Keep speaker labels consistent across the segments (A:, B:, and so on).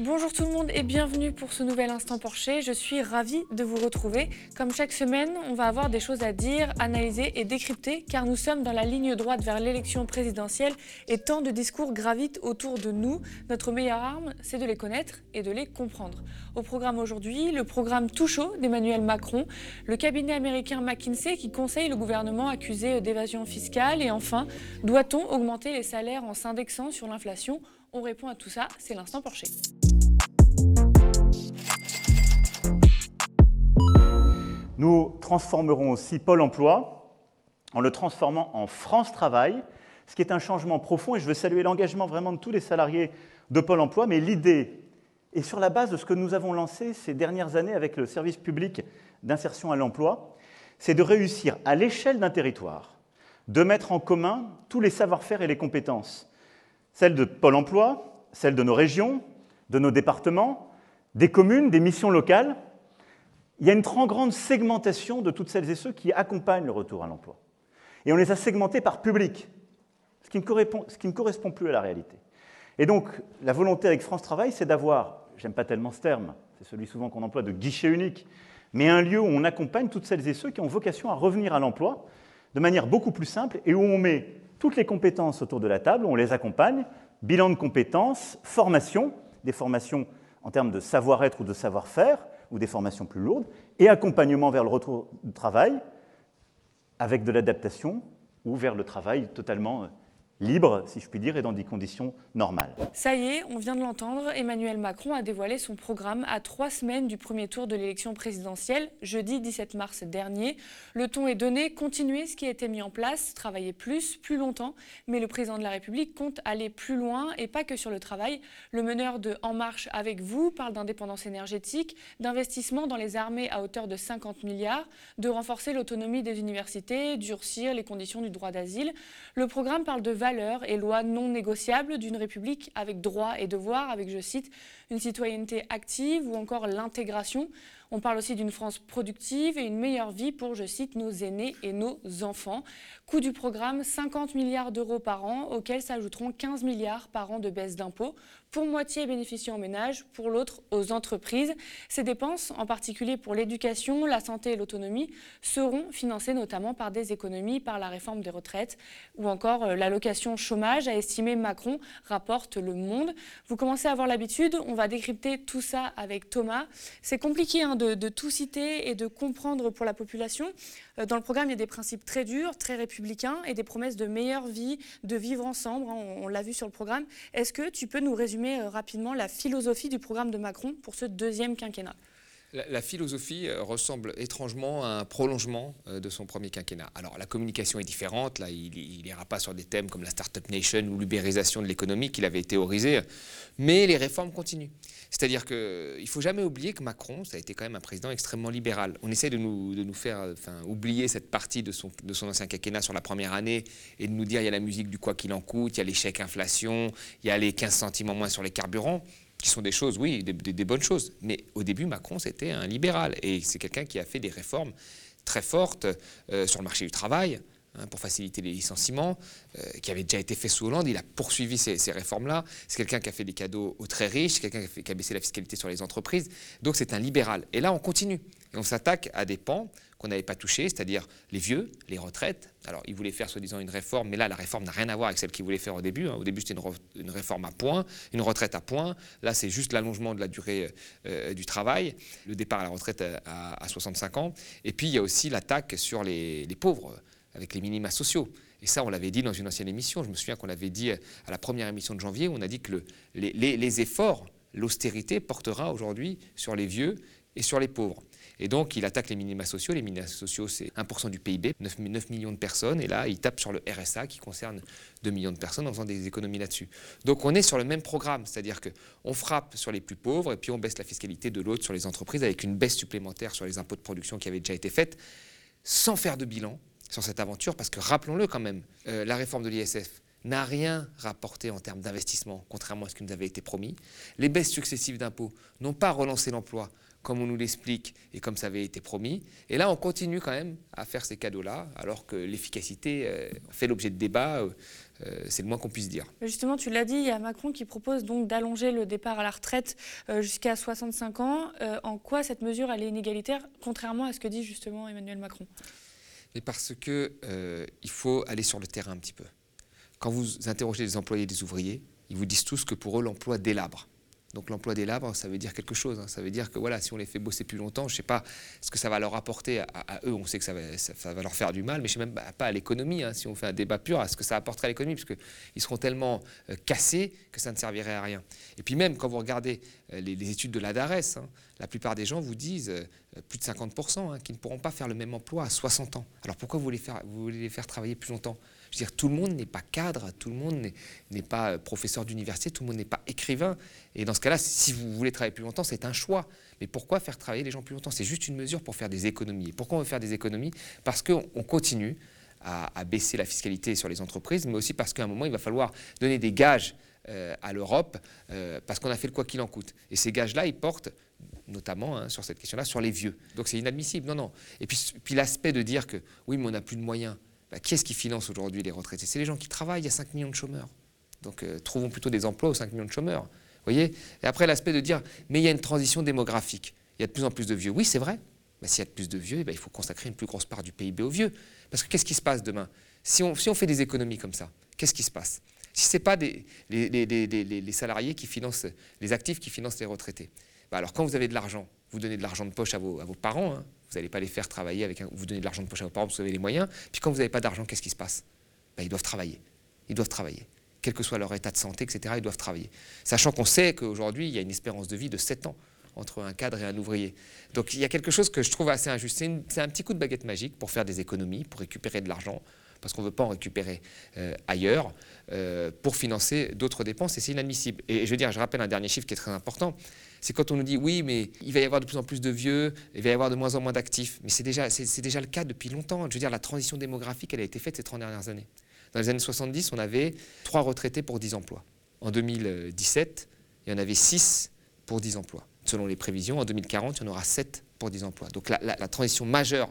A: Bonjour tout le monde et bienvenue pour ce nouvel Instant Porcher. Je suis ravie de vous retrouver. Comme chaque semaine, on va avoir des choses à dire, analyser et décrypter car nous sommes dans la ligne droite vers l'élection présidentielle et tant de discours gravitent autour de nous. Notre meilleure arme, c'est de les connaître et de les comprendre. Au programme aujourd'hui, le programme tout chaud d'Emmanuel Macron, le cabinet américain McKinsey qui conseille le gouvernement accusé d'évasion fiscale et enfin, doit-on augmenter les salaires en s'indexant sur l'inflation? On répond à tout ça, c'est l'Instant Porcher.
B: Nous transformerons aussi Pôle emploi en le transformant en France Travail, ce qui est un changement profond et je veux saluer l'engagement vraiment de tous les salariés de Pôle emploi, mais l'idée est sur la base de ce que nous avons lancé ces dernières années avec le service public d'insertion à l'emploi, c'est de réussir à l'échelle d'un territoire de mettre en commun tous les savoir-faire et les compétences, celles de Pôle emploi, celles de nos régions, de nos départements, des communes, des missions locales, il y a une très grande segmentation de toutes celles et ceux qui accompagnent le retour à l'emploi. Et on les a segmentés par public, ce qui, ne correspond, plus à la réalité. Et donc, la volonté avec France Travail, c'est d'avoir, j'aime pas tellement ce terme, c'est celui souvent qu'on emploie de guichet unique, mais un lieu où on accompagne toutes celles et ceux qui ont vocation à revenir à l'emploi de manière beaucoup plus simple et où on met toutes les compétences autour de la table, on les accompagne, bilan de compétences, formation, des formations en termes de savoir-être ou de savoir-faire, ou des formations plus lourdes, et accompagnement vers le retour du travail, avec de l'adaptation, ou vers le travail totalement euh, libre, si je puis dire, et dans des conditions normales.
A: Ça y est, on vient de l'entendre, Emmanuel Macron a dévoilé son programme à trois semaines du premier tour de l'élection présidentielle, jeudi 17 mars dernier. Le ton est donné, continuer ce qui a été mis en place, travailler plus, plus longtemps, mais le président de la République compte aller plus loin et pas que sur le travail. Le meneur de En Marche avec vous parle d'indépendance énergétique, d'investissement dans les armées à hauteur de 50 milliards, de renforcer l'autonomie des universités, durcir les conditions du droit d'asile. Le programme parle de valeurs et lois non négociables d'une République avec droits et devoirs, avec, je cite, une citoyenneté active ou encore l'intégration. On parle aussi d'une France productive et une meilleure vie pour, je cite, nos aînés et nos enfants. Coût du programme 50 milliards d'euros par an, auxquels s'ajouteront 15 milliards par an de baisse d'impôts, pour moitié bénéficiant aux ménages, pour l'autre aux entreprises. Ces dépenses, en particulier pour l'éducation, la santé et l'autonomie, seront financées notamment par des économies, par la réforme des retraites ou encore euh, l'allocation chômage, a estimé Macron, rapporte Le Monde. Vous commencez à avoir l'habitude, on va décrypter tout ça avec Thomas. C'est compliqué hein, de, de, tout citer et de comprendre pour la population. Euh, dans le programme, il y a des principes très durs, très républicains et des promesses de meilleure vie, de vivre ensemble. Hein, on, l'a vu sur le programme. Est-ce que tu peux nous résumer euh, rapidement la philosophie du programme de Macron pour ce deuxième quinquennat?
C: La, philosophie euh, ressemble étrangement à un prolongement de son premier quinquennat. Alors la communication est différente, là il n'ira pas sur des thèmes comme la Startup Nation ou l'ubérisation de l'économie qu'il avait théorisé, mais les réformes continuent. C'est-à-dire qu'il ne faut jamais oublier que Macron, ça a été quand même un président extrêmement libéral. On essaie de nous, de nous faire enfin, oublier cette partie de son, de son ancien quinquennat sur la première année et de nous dire il y a la musique du quoi qu'il en coûte, il y a l'échec inflation, il y a les 15 centimes en moins sur les carburants qui sont des choses, oui, des, bonnes choses. Mais au début, Macron, c'était un libéral. Et c'est quelqu'un qui a fait des réformes très fortes euh, sur le marché du travail, hein, pour faciliter les licenciements, euh, qui avait déjà été fait sous Hollande. Il a poursuivi ces, réformes-là. C'est quelqu'un qui a fait des cadeaux aux très riches, quelqu'un qui, qui, a baissé la fiscalité sur les entreprises. Donc c'est un libéral. Et là, on continue. Et on s'attaque à des pans qu'on n'avait pas touchés, c'est-à-dire les vieux, les retraites. Alors, il voulait faire, soi-disant, une réforme, mais là, la réforme n'a rien à voir avec celle qu'il voulait faire au début. Hein. Au début, c'était une, réforme à points, une retraite à points. Là, c'est juste l'allongement de la durée euh, du travail, le départ à la retraite à, à, 65 ans. Et puis, il y a aussi l'attaque sur les, pauvres, avec les minima sociaux. Et ça, on l'avait dit dans une ancienne émission. Je me souviens qu'on l'avait dit à la première émission de janvier, où on a dit que le, les, les, les efforts, l'austérité portera aujourd'hui sur les vieux et sur les pauvres. Et donc, il attaque les minima sociaux. Les minima sociaux, c'est 1% du PIB, 9, 9, millions de personnes. Et là, il tape sur le RSA qui concerne 2 millions de personnes en faisant des économies là-dessus. Donc, on est sur le même programme, c'est-à-dire qu'on frappe sur les plus pauvres et puis on baisse la fiscalité de l'autre sur les entreprises avec une baisse supplémentaire sur les impôts de production qui avait déjà été faite, sans faire de bilan sur cette aventure, parce que rappelons-le quand même, euh, la réforme de l'ISF, n'a rien rapporté en termes d'investissement, contrairement à ce qui nous avait été promis. Les baisses successives d'impôts n'ont pas relancé l'emploi, comme on nous l'explique et comme ça avait été promis. Et là, on continue quand même à faire ces cadeaux-là, alors que l'efficacité euh, fait l'objet de débats. Euh, euh, c'est le moins qu'on puisse dire.
A: Justement, tu l'as dit, il y a Macron qui propose donc d'allonger le départ à la retraite jusqu'à 65 ans. en quoi cette mesure elle est inégalitaire, contrairement à ce que dit justement Emmanuel Macron?
C: Mais parce que il faut aller sur le terrain un petit peu. Quand vous interrogez des employés et des ouvriers, ils vous disent tous que pour eux l'emploi délabre. Donc l'emploi des labres, ça veut dire quelque chose. Hein. Ça veut dire que voilà, si on les fait bosser plus longtemps, je ne sais pas ce que ça va leur apporter à, eux. On sait que ça va, leur faire du mal, mais je ne sais même pas à l'économie. Hein. Si on fait un débat pur, à ce que ça apporterait à l'économie, puisqu'ils seront tellement euh, cassés que ça ne servirait à rien. Et puis même quand vous regardez euh, les, études de l'ADARES, hein, la plupart des gens vous disent, euh, plus de 50%, qu'ils ne pourront pas faire le même emploi à 60 ans. Alors pourquoi vous voulez les faire travailler plus longtemps? Je veux dire, tout le monde n'est pas cadre, tout le monde n'est pas euh, professeur d'université, tout le monde n'est pas écrivain. Et dans ce cas-là, si vous voulez travailler plus longtemps, c'est un choix. Mais pourquoi faire travailler les gens plus longtemps? C'est juste une mesure pour faire des économies. Et pourquoi on veut faire des économies? Parce qu'on continue à, baisser la fiscalité sur les entreprises, mais aussi parce qu'à un moment, il va falloir donner des gages euh, à l'Europe, euh, parce qu'on a fait le quoi qu'il en coûte. Et ces gages-là, ils portent notamment hein, sur cette question-là, sur les vieux. Donc c'est inadmissible. Non, non. Et puis, puis l'aspect de dire que oui, mais on n'a plus de moyens. Bah, qui est-ce qui finance aujourd'hui les retraités? C'est les gens qui travaillent, il y a 5 millions de chômeurs. Donc euh, trouvons plutôt des emplois aux 5 millions de chômeurs. voyez? Et après, l'aspect de dire, mais il y a une transition démographique. Il y a de plus en plus de vieux. Oui, c'est vrai. Mais s'il y a de plus de vieux, eh ben, il faut consacrer une plus grosse part du PIB aux vieux. Parce que qu'est-ce qui se passe demain? Si on, fait des économies comme ça, qu'est-ce qui se passe? Si ce n'est pas les, salariés qui financent, les actifs qui financent les retraités, bah, alors quand vous avez de l'argent, vous donnez de l'argent de poche à vos, à vos parents, hein, vous n'allez pas les faire travailler avec un, vous donnez de l'argent de poche à vos parents, vous avez les moyens. Puis quand vous n'avez pas d'argent, qu'est-ce qui se passe? Ben, Ils doivent travailler. Ils doivent travailler. Quel que soit leur état de santé, etc., ils doivent travailler. Sachant qu'on sait qu'aujourd'hui, il y a une espérance de vie de 7 ans entre un cadre et un ouvrier. Donc il y a quelque chose que je trouve assez injuste. C'est un petit coup de baguette magique pour faire des économies, pour récupérer de l'argent, parce qu'on ne veut pas en récupérer euh, ailleurs, euh, pour financer d'autres dépenses, et c'est inadmissible. Et je veux dire, je rappelle un dernier chiffre qui est très important, c'est quand on nous dit oui, mais il va y avoir de plus en plus de vieux, il va y avoir de moins en moins d'actifs. Mais c'est déjà, le cas depuis longtemps. Je veux dire, la transition démographique, elle a été faite ces 30 dernières années. Dans les années 70, on avait 3 retraités pour 10 emplois. En 2017, il y en avait 6 pour 10 emplois. Selon les prévisions, en 2040, il y en aura 7 pour 10 emplois. Donc la, transition majeure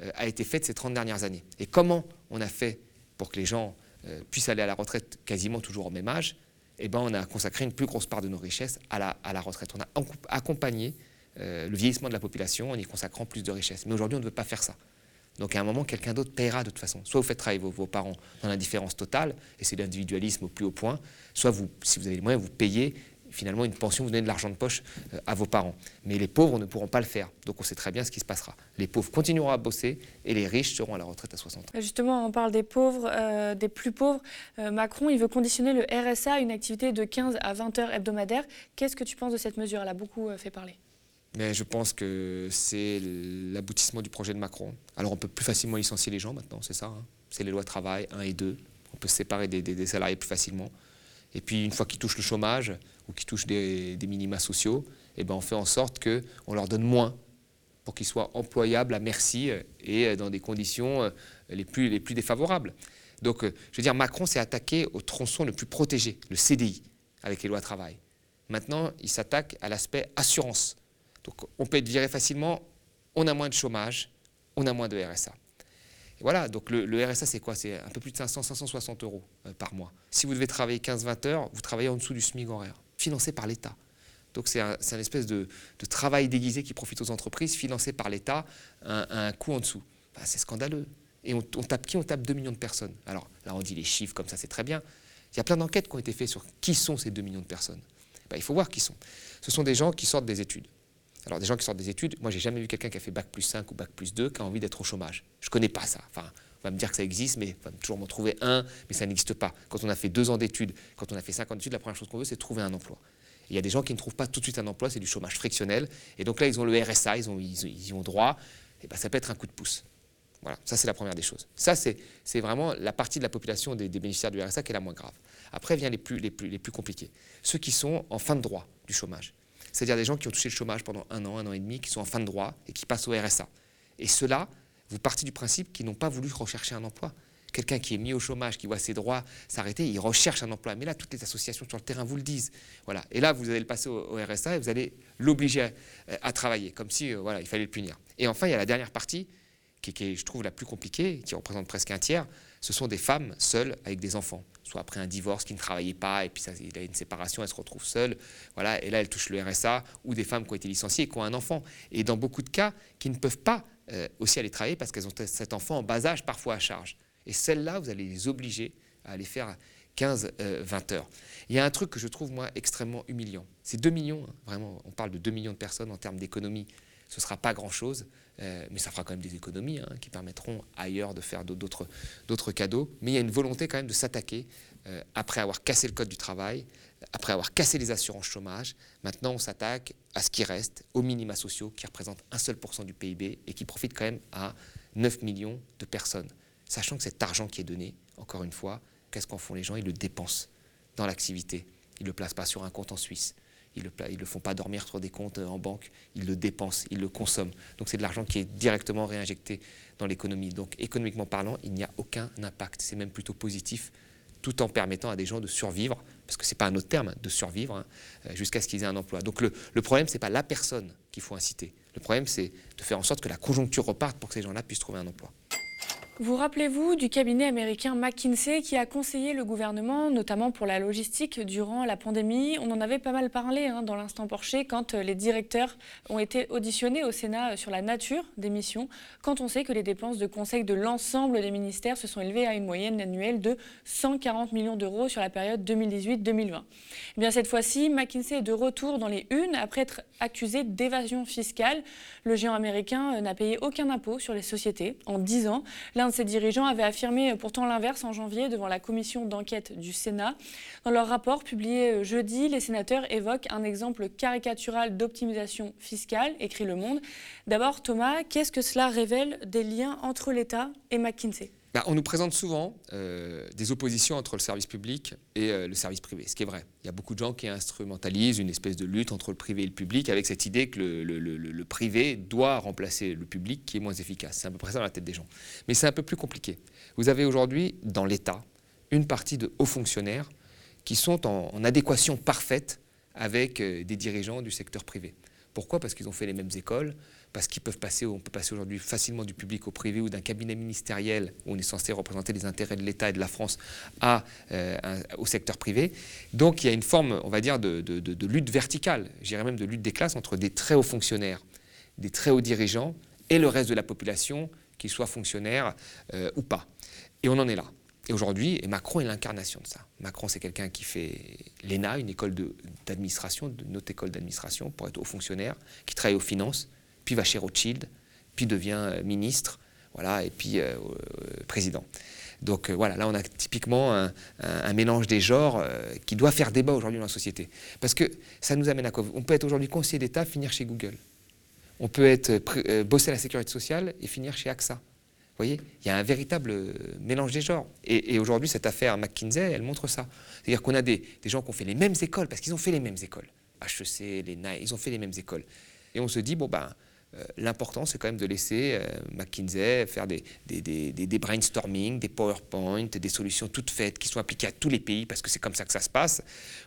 C: euh, a été faite ces 30 dernières années. Et comment on a fait pour que les gens euh, puissent aller à la retraite quasiment toujours au même âge? Eh ben, on a consacré une plus grosse part de nos richesses à la, à la retraite. On a accompagné euh, le vieillissement de la population en y consacrant plus de richesses. Mais aujourd'hui, on ne veut pas faire ça. Donc à un moment, quelqu'un d'autre paiera de toute façon. Soit vous faites travailler vos, parents dans l'indifférence totale, et c'est l'individualisme au plus haut point, soit vous, si vous avez les moyens, vous payez finalement une pension, vous donnez de l'argent de poche euh, à vos parents. Mais les pauvres ne pourront pas le faire. Donc on sait très bien ce qui se passera. Les pauvres continueront à bosser et les riches seront à la retraite à 60 ans.
A: Justement, on parle des pauvres, euh, des plus pauvres. Euh, Macron, il veut conditionner le RSA à une activité de 15 à 20 heures hebdomadaires. Qu'est-ce que tu penses de cette mesure? Elle a beaucoup fait parler.
C: Mais je pense que c'est l'aboutissement du projet de Macron. Alors on peut plus facilement licencier les gens maintenant, c'est ça. Hein. c'est les lois de travail 1 et 2. On peut se séparer des, des salariés plus facilement. Et puis une fois qu'ils touchent le chômage, ou qui touchent des, minima sociaux, eh ben on fait en sorte qu'on leur donne moins pour qu'ils soient employables à merci euh, et euh, dans des conditions euh, les plus, les plus défavorables. Donc, je veux dire, Macron s'est attaqué au tronçon le plus protégé, le CDI, avec les lois travail. Maintenant, il s'attaque à l'aspect assurance. Donc, on peut être viré facilement, on a moins de chômage, on a moins de RSA. Voilà, donc le, RSA, c'est quoi? C'est un peu plus de 500, 560 euros par mois. Si vous devez travailler 15-20 heures, vous travaillez en dessous du SMIC horaire financé par l'État. Donc c'est un, espèce de, travail déguisé qui profite aux entreprises, financé par l'État, à un, coût en dessous. Bah, c'est scandaleux. Et on, tape qui? On tape 2 millions de personnes. Alors là, on dit les chiffres comme ça, c'est très bien. Il y a plein d'enquêtes qui ont été faites sur qui sont ces 2 millions de personnes. Bah, il faut voir qui sont. Ce sont des gens qui sortent des études. Alors des gens qui sortent des études, moi j'ai jamais vu quelqu'un qui a fait bac plus 5 ou bac plus 2 qui a envie d'être au chômage. Je connais pas ça. Enfin, on va me dire que ça existe, mais on va toujours m'en trouver un, mais ça n'existe pas. Quand on a fait deux ans d'études, quand on a fait cinq ans d'études, la première chose qu'on veut, c'est trouver un emploi. Il y a des gens qui ne trouvent pas tout de suite un emploi, c'est du chômage frictionnel. Et donc là, ils ont le RSA, ils, ont, y ont droit. Et ben, ça peut être un coup de pouce. Voilà, ça c'est la première des choses. Ça, c'est vraiment la partie de la population des, bénéficiaires du RSA qui est la moins grave. Après vient les plus compliqués. Ceux qui sont en fin de droit du chômage. C'est-à-dire des gens qui ont touché le chômage pendant un an, un an et demi, qui sont en fin de droit et qui passent au RSA. Et ceux-là, vous partez du principe qu'ils n'ont pas voulu rechercher un emploi, quelqu'un qui est mis au chômage, qui voit ses droits s'arrêter, il recherche un emploi. Mais là, toutes les associations sur le terrain vous le disent. Voilà. Et là, vous allez le passer au, RSA et vous allez l'obliger à, travailler, comme si voilà, il fallait le punir. Et enfin, il y a la dernière partie, qui est, je trouve, la plus compliquée, qui représente presque un tiers. Ce sont des femmes seules avec des enfants soit après un divorce qui ne travaillait pas, et puis ça, il a une séparation, elle se retrouve seule, voilà, et là elle touche le RSA, ou des femmes qui ont été licenciées et qui ont un enfant, et dans beaucoup de cas, qui ne peuvent pas euh, aussi aller travailler parce qu'elles ont cet enfant en bas âge, parfois à charge. Et celles-là, vous allez les obliger à aller faire 15-20 euh, heures. Il y a un truc que je trouve, moi, extrêmement humiliant. C'est 2 millions, hein, vraiment, on parle de 2 millions de personnes en termes d'économie, ce ne sera pas grand-chose, euh, mais ça fera quand même des économies hein, qui permettront ailleurs de faire d'autres cadeaux. Mais il y a une volonté quand même de s'attaquer, euh, après avoir cassé le code du travail, après avoir cassé les assurances chômage. Maintenant, on s'attaque à ce qui reste, aux minima sociaux, qui représentent un seul pourcent du PIB et qui profitent quand même à 9 millions de personnes. Sachant que cet argent qui est donné, encore une fois, qu'est-ce qu'en font les gens? Ils le dépensent dans l'activité. Ils ne le placent pas sur un compte en Suisse ils ne le, font pas dormir sur des comptes euh, en banque, ils le dépensent, ils le consomment. Donc c'est de l'argent qui est directement réinjecté dans l'économie. Donc économiquement parlant, il n'y a aucun impact. C'est même plutôt positif, tout en permettant à des gens de survivre, parce que ce n'est pas un autre terme, de survivre, hein, euh, jusqu'à ce qu'ils aient un emploi. Donc le, le problème, ce n'est pas la personne qu'il faut inciter. Le problème, c'est de faire en sorte que la conjoncture reparte pour que ces gens-là puissent trouver un emploi.
A: Vous rappelez-vous du cabinet américain McKinsey qui a conseillé le gouvernement, notamment pour la logistique, durant la pandémie? On en avait pas mal parlé hein, dans l'instant Porcher quand euh, les directeurs ont été auditionnés au Sénat euh, sur la nature des missions, quand on sait que les dépenses de conseil de l'ensemble des ministères se sont élevées à une moyenne annuelle de 140 millions d'euros sur la période 2018-2020. Eh bien cette fois-ci, McKinsey est de retour dans les unes après être accusé d'évasion fiscale. Le géant américain euh, n'a payé aucun impôt sur les sociétés en 10 ans. L'un de ses dirigeants avait affirmé pourtant l'inverse en janvier devant la commission d'enquête du Sénat. Dans leur rapport publié euh, jeudi, les sénateurs évoquent un exemple caricatural d'optimisation fiscale, écrit Le Monde. D'abord, Thomas, qu'est-ce que cela révèle des liens entre l'État et McKinsey?
C: Bah, on nous présente souvent euh, des oppositions entre le service public et euh, le service privé, ce qui est vrai. Il y a beaucoup de gens qui instrumentalisent une espèce de lutte entre le privé et le public avec cette idée que le, privé doit remplacer le public qui est moins efficace. C'est à peu près ça dans la tête des gens. Mais c'est un peu plus compliqué. Vous avez aujourd'hui dans l'État une partie de hauts fonctionnaires qui sont en, adéquation parfaite avec euh, des dirigeants du secteur privé. Pourquoi? Parce qu'ils ont fait les mêmes écoles, parce qu'ils peuvent passer, on peut passer aujourd'hui facilement du public au privé ou d'un cabinet ministériel où on est censé représenter les intérêts de l'État et de la France euh, au secteur privé. Donc il y a une forme, on va dire, de, lutte verticale, j'irais même de lutte des classes entre des très hauts fonctionnaires, des très hauts dirigeants et le reste de la population, qu'ils soient fonctionnaires euh, ou pas. Et on en est là. Et aujourd'hui, Macron est l'incarnation de ça. Macron, c'est quelqu'un qui fait l'ENA, une école d'administration, notre école d'administration, pour être haut fonctionnaire, qui travaille aux finances, puis va chez Rothschild, puis devient euh, ministre, voilà, et puis euh, euh, président. Donc voilà, là on a typiquement un, mélange des genres qui doit faire débat aujourd'hui dans la société. Parce que ça nous amène à quoi? On peut être aujourd'hui conseiller d'État, finir chez Google. On peut être bosser à la sécurité sociale et finir chez AXA. Vous voyez, il y a un véritable mélange des genres. Et, aujourd'hui, cette affaire McKinsey, elle montre ça. C'est-à-dire qu'on a des, gens qui ont fait les mêmes écoles, parce qu'ils ont fait les mêmes écoles. HEC, les NAI, ils ont fait les mêmes écoles. Et on se dit, bon ben, l'important, c'est quand même de laisser euh, McKinsey faire des, des, des, des, brainstorming, des PowerPoint, des solutions toutes faites qui sont appliquées à tous les pays parce que c'est comme ça que ça se passe.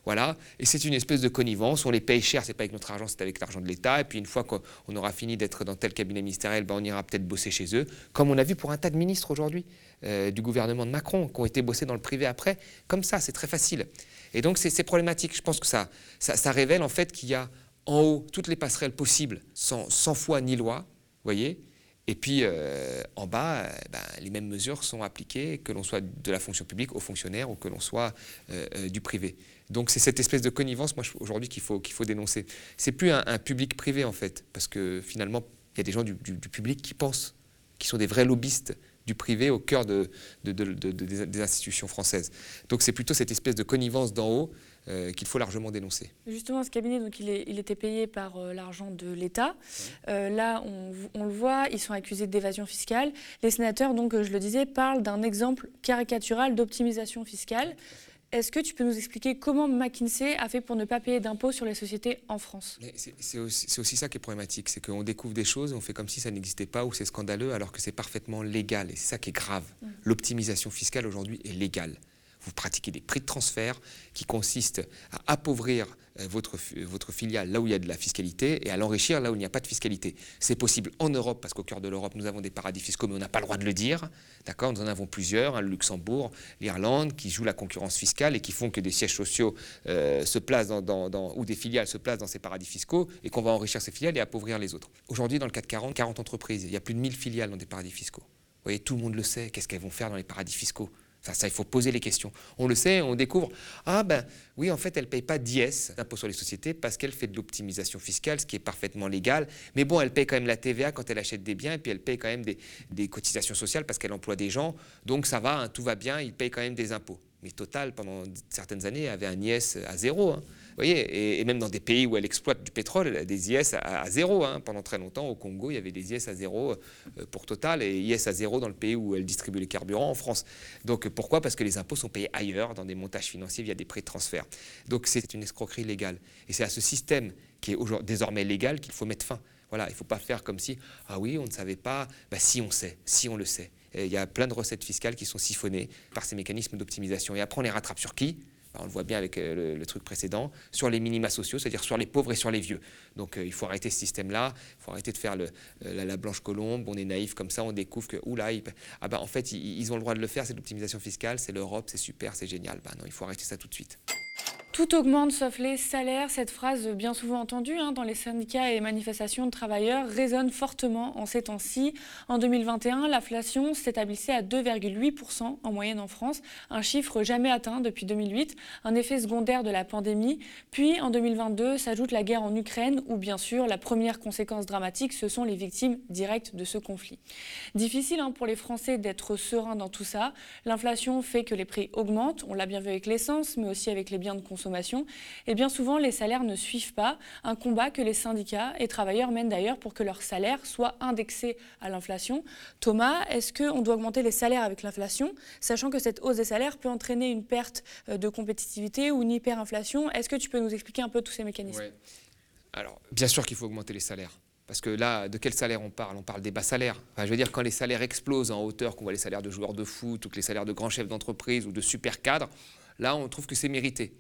C: Voilà. Et c'est une espèce de connivence. On les paye cher, c'est pas avec notre argent, c'est avec l'argent de l'État. Et puis une fois qu'on aura fini d'être dans tel cabinet ministériel, ben, on ira peut-être bosser chez eux, comme on a vu pour un tas de ministres aujourd'hui euh, du gouvernement de Macron qui ont été bossés dans le privé après. Comme ça, c'est très facile. Et donc c'est problématique. Je pense que ça, ça révèle en fait qu'il y a en haut toutes les passerelles possibles sans, foi ni loi, voyez et puis euh, en bas, euh, ben, les mêmes mesures sont appliquées, que l'on soit de la fonction publique aux fonctionnaires ou que l'on soit euh, du privé. Donc c'est cette espèce de connivence, moi aujourd'hui, qu'il faut, qu'il faut dénoncer. C'est plus un, public privé en fait, parce que finalement, il y a des gens du, public qui pensent, qui sont des vrais lobbyistes du privé au cœur de, des institutions françaises. Donc c'est plutôt cette espèce de connivence d'en haut euh, qu'il faut largement dénoncer.
A: Justement, ce cabinet, donc, il, il était payé par euh, l'argent de l'État. Euh, là, on, on, le voit, ils sont accusés d'évasion fiscale. Les sénateurs, donc, je le disais, parlent d'un exemple caricatural d'optimisation fiscale. Est-ce que tu peux nous expliquer comment McKinsey a fait pour ne pas payer d'impôts sur les sociétés en France?
C: C'est aussi, aussi, ça qui est problématique, c'est qu'on découvre des choses, on fait comme si ça n'existait pas ou c'est scandaleux alors que c'est parfaitement légal et c'est ça qui est grave. L'optimisation fiscale aujourd'hui est légale vous pratiquez des prix de transfert qui consistent à appauvrir euh, votre, filiale là où il y a de la fiscalité et à l'enrichir là où il n'y a pas de fiscalité. C'est possible en Europe parce qu'au cœur de l'Europe, nous avons des paradis fiscaux, mais on n'a pas le droit de le dire. D'accord? Nous en avons plusieurs, hein, le Luxembourg, l'Irlande, qui jouent la concurrence fiscale et qui font que des sièges sociaux euh, se placent dans, ou des filiales se placent dans ces paradis fiscaux et qu'on va enrichir ces filiales et appauvrir les autres. Aujourd'hui, dans le 440, 40 entreprises, il y a plus de 1000 filiales dans des paradis fiscaux. Vous voyez, tout le monde le sait. Qu'est-ce qu'elles vont faire dans les paradis fiscaux? Ça, il faut poser les questions. On le sait, on découvre, ah ben oui, en fait, elle ne paye pas d'IS, d'impôt sur les sociétés, parce qu'elle fait de l'optimisation fiscale, ce qui est parfaitement légal. Mais bon, elle paye quand même la TVA quand elle achète des biens, et puis elle paye quand même des, cotisations sociales parce qu'elle emploie des gens. Donc ça va, hein, tout va bien, il paye quand même des impôts. Mais Total, pendant certaines années, avait un IS à zéro. Hein voyez, et, même dans des pays où elle exploite du pétrole, elle a des IS à, zéro. Hein. Pendant très longtemps, au Congo, il y avait des IS à zéro euh, pour Total et IS à zéro dans le pays où elle distribue les carburants, en France. Donc pourquoi? Parce que les impôts sont payés ailleurs, dans des montages financiers via des prêts de transfert. Donc c'est une escroquerie légale. Et c'est à ce système qui est désormais légal qu'il faut mettre fin. Voilà, il ne faut pas faire comme si, ah oui, on ne savait pas, bah, si on sait, si on le sait. il y a plein de recettes fiscales qui sont siphonnées par ces mécanismes d'optimisation. Et après, on les rattrape sur qui? On le voit bien avec euh, le, truc précédent, sur les minima sociaux, c'est-à-dire sur les pauvres et sur les vieux. Donc euh, il faut arrêter ce système-là, il faut arrêter de faire euh, la, blanche colombe, on est naïf comme ça, on découvre que, oula, ah ben, en fait, ils, ont le droit de le faire, c'est l'optimisation fiscale, c'est l'Europe, c'est super, c'est génial. Ben non, il faut arrêter ça tout de suite.
A: Tout augmente sauf les salaires. Cette phrase bien souvent entendue hein, dans les syndicats et manifestations de travailleurs résonne fortement en ces temps-ci. En 2021, l'inflation s'établissait à 2,8% en moyenne en France, un chiffre jamais atteint depuis 2008, un effet secondaire de la pandémie. Puis en 2022 s'ajoute la guerre en Ukraine où bien sûr la première conséquence dramatique, ce sont les victimes directes de ce conflit. Difficile hein, pour les Français d'être sereins dans tout ça. L'inflation fait que les prix augmentent, on l'a bien vu avec l'essence, mais aussi avec les biens de consommation et bien souvent les salaires ne suivent pas, un combat que les syndicats et travailleurs mènent d'ailleurs pour que leurs salaires soient indexés à l'inflation. Thomas, est-ce qu'on doit augmenter les salaires avec l'inflation, sachant que cette hausse des salaires peut entraîner une perte euh, de compétitivité ou une hyperinflation? Est-ce que tu peux nous expliquer un peu tous ces mécanismes?
C: Alors, bien sûr qu'il faut augmenter les salaires. Parce que là, de quel salaire on parle? On parle des bas salaires. je veux dire, quand les salaires explosent en hauteur, qu'on voit les salaires de joueurs de foot ou que les salaires de grands chefs d'entreprise ou de super cadres, là, on trouve que c'est mérité.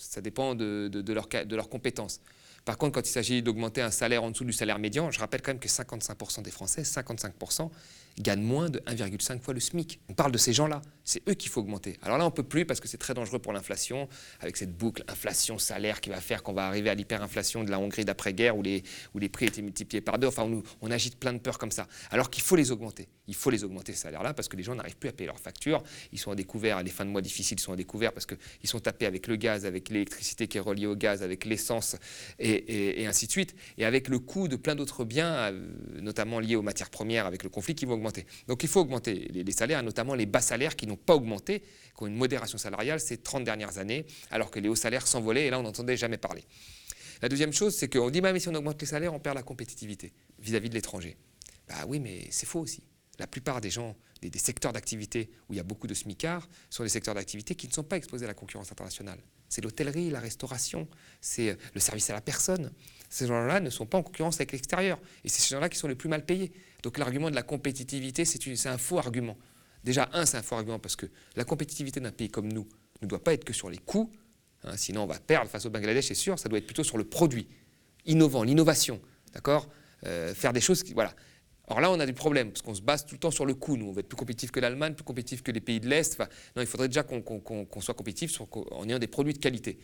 C: Ça dépend de, de, leur, de leurs compétences. Par contre, quand il s'agit d'augmenter un salaire en dessous du salaire médian, je rappelle quand même que 55% des Français, 55%, gagnent moins de 1,5 fois le SMIC. On parle de ces gens-là. C'est eux qu'il faut augmenter. Alors là, on ne peut plus parce que c'est très dangereux pour l'inflation, avec cette boucle inflation-salaire qui va faire qu'on va arriver à l'hyperinflation de la Hongrie d'après-guerre où les, où les prix étaient multipliés par deux. Enfin, on, agite plein de peurs comme ça. Alors qu'il faut les augmenter. Il faut les augmenter, ces salaires-là, parce que les gens n'arrivent plus à payer leurs factures. Ils sont à découvert, les fins de mois difficiles sont à découvert parce qu'ils sont tapés avec le gaz, avec l'électricité qui est reliée au gaz, avec l'essence et, et, ainsi de suite. Et avec le coût de plein d'autres biens, euh, notamment liés aux matières premières, avec le conflit qui vont augmenter. Donc il faut augmenter les, salaires, notamment les bas salaires qui n'ont pas augmenté, qui ont une modération salariale ces 30 dernières années, alors que les hauts salaires s'envolaient et là on n'entendait jamais parler. La deuxième chose, c'est qu'on dit, bah, mais si on augmente les salaires, on perd la compétitivité vis-à-vis de l'étranger. Bah oui, mais c'est faux aussi. La plupart des gens, des, secteurs d'activité où il y a beaucoup de smicards, sont des secteurs d'activité qui ne sont pas exposés à la concurrence internationale. C'est l'hôtellerie, la restauration, c'est euh, le service à la personne. Ces gens-là ne sont pas en concurrence avec l'extérieur. Et c'est ces gens-là qui sont les plus mal payés. Donc l'argument de la compétitivité, c'est un faux argument. Déjà, un, c'est un faux argument parce que la compétitivité d'un pays comme nous ne doit pas être que sur les coûts, hein, sinon on va perdre face au Bangladesh, c'est sûr, ça doit être plutôt sur le produit, innovant, l'innovation, d'accord? Euh, Faire des choses qui, voilà. Alors là, on a des problèmes, parce qu'on se base tout le temps sur le coût. Nous, on veut être plus compétitif que l'Allemagne, plus compétitif que les pays de l'Est. non, il faudrait déjà qu'on soit compétitif en ayant des produits de qualité.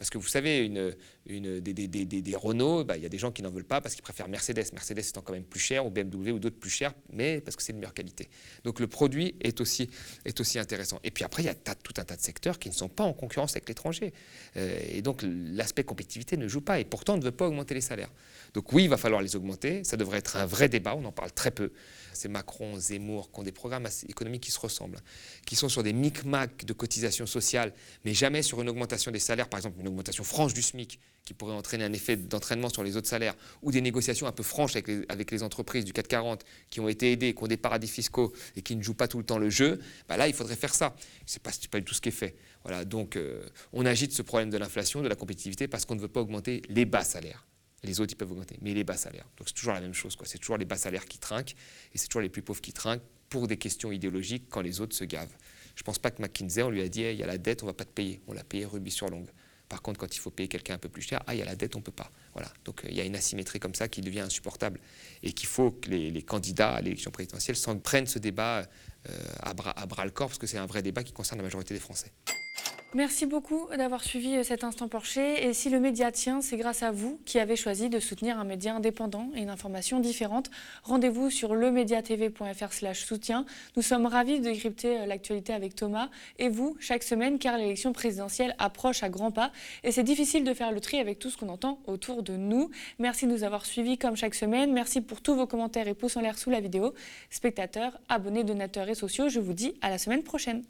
C: Parce que vous savez, une, des, des, des, des, Renault, bah, il y a des gens qui n'en veulent pas parce qu'ils préfèrent Mercedes. Mercedes étant quand même plus cher, ou BMW ou d'autres plus chers, mais parce que c'est de meilleure qualité. Donc le produit est aussi, est aussi intéressant. Et puis après, il y a tout un tas de secteurs qui ne sont pas en concurrence avec l'étranger. Euh, et donc l'aspect compétitivité ne joue pas. Et pourtant, on ne veut pas augmenter les salaires. Donc oui, il va falloir les augmenter. Ça devrait être un vrai débat. On en parle très peu. C'est Macron, Zemmour, qui ont des programmes économiques qui se ressemblent, qui sont sur des micmacs de cotisations sociales, mais jamais sur une augmentation des salaires, par exemple une augmentation franche du SMIC qui pourrait entraîner un effet d'entraînement sur les autres salaires, ou des négociations un peu franches avec les, entreprises du 440 qui ont été aidées, qui ont des paradis fiscaux et qui ne jouent pas tout le temps le jeu, bah là, il faudrait faire ça. Ce n'est pas, du tout ce qui est fait. Donc euh, on agite ce problème de l'inflation, de la compétitivité, parce qu'on ne veut pas augmenter les bas salaires. Les autres, ils peuvent augmenter, mais les bas salaires. Donc c'est toujours la même chose. C'est toujours les bas salaires qui trinquent, et c'est toujours les plus pauvres qui trinquent pour des questions idéologiques quand les autres se gavent. Je ne pense pas que McKinsey, on lui a dit, il y a la dette, on ne va pas te payer. On l'a payé rubis sur longue. Par contre, quand il faut payer quelqu'un un peu plus cher, ah, il y a la dette, on ne peut pas. Voilà. Donc euh, il y a une asymétrie comme ça qui devient insupportable et qu'il faut que les, candidats à l'élection présidentielle prennent ce débat euh, à, bras, à bras le corps, parce que c'est un vrai débat qui concerne la majorité des Français.
A: Merci beaucoup d'avoir suivi euh, cet instant Porcher. Et si le média tient, c'est grâce à vous qui avez choisi de soutenir un média indépendant et une information différente. Rendez-vous sur lemediatv.fr soutien. Nous sommes ravis de décrypter euh, l'actualité avec Thomas et vous chaque semaine car l'élection présidentielle approche à grands pas et c'est difficile de faire le tri avec tout ce qu'on entend autour de nous. Merci de nous avoir suivis comme chaque semaine. Merci pour tous vos commentaires et pouces en l'air sous la vidéo. Spectateurs, abonnés, donateurs et sociaux, je vous dis à la semaine prochaine.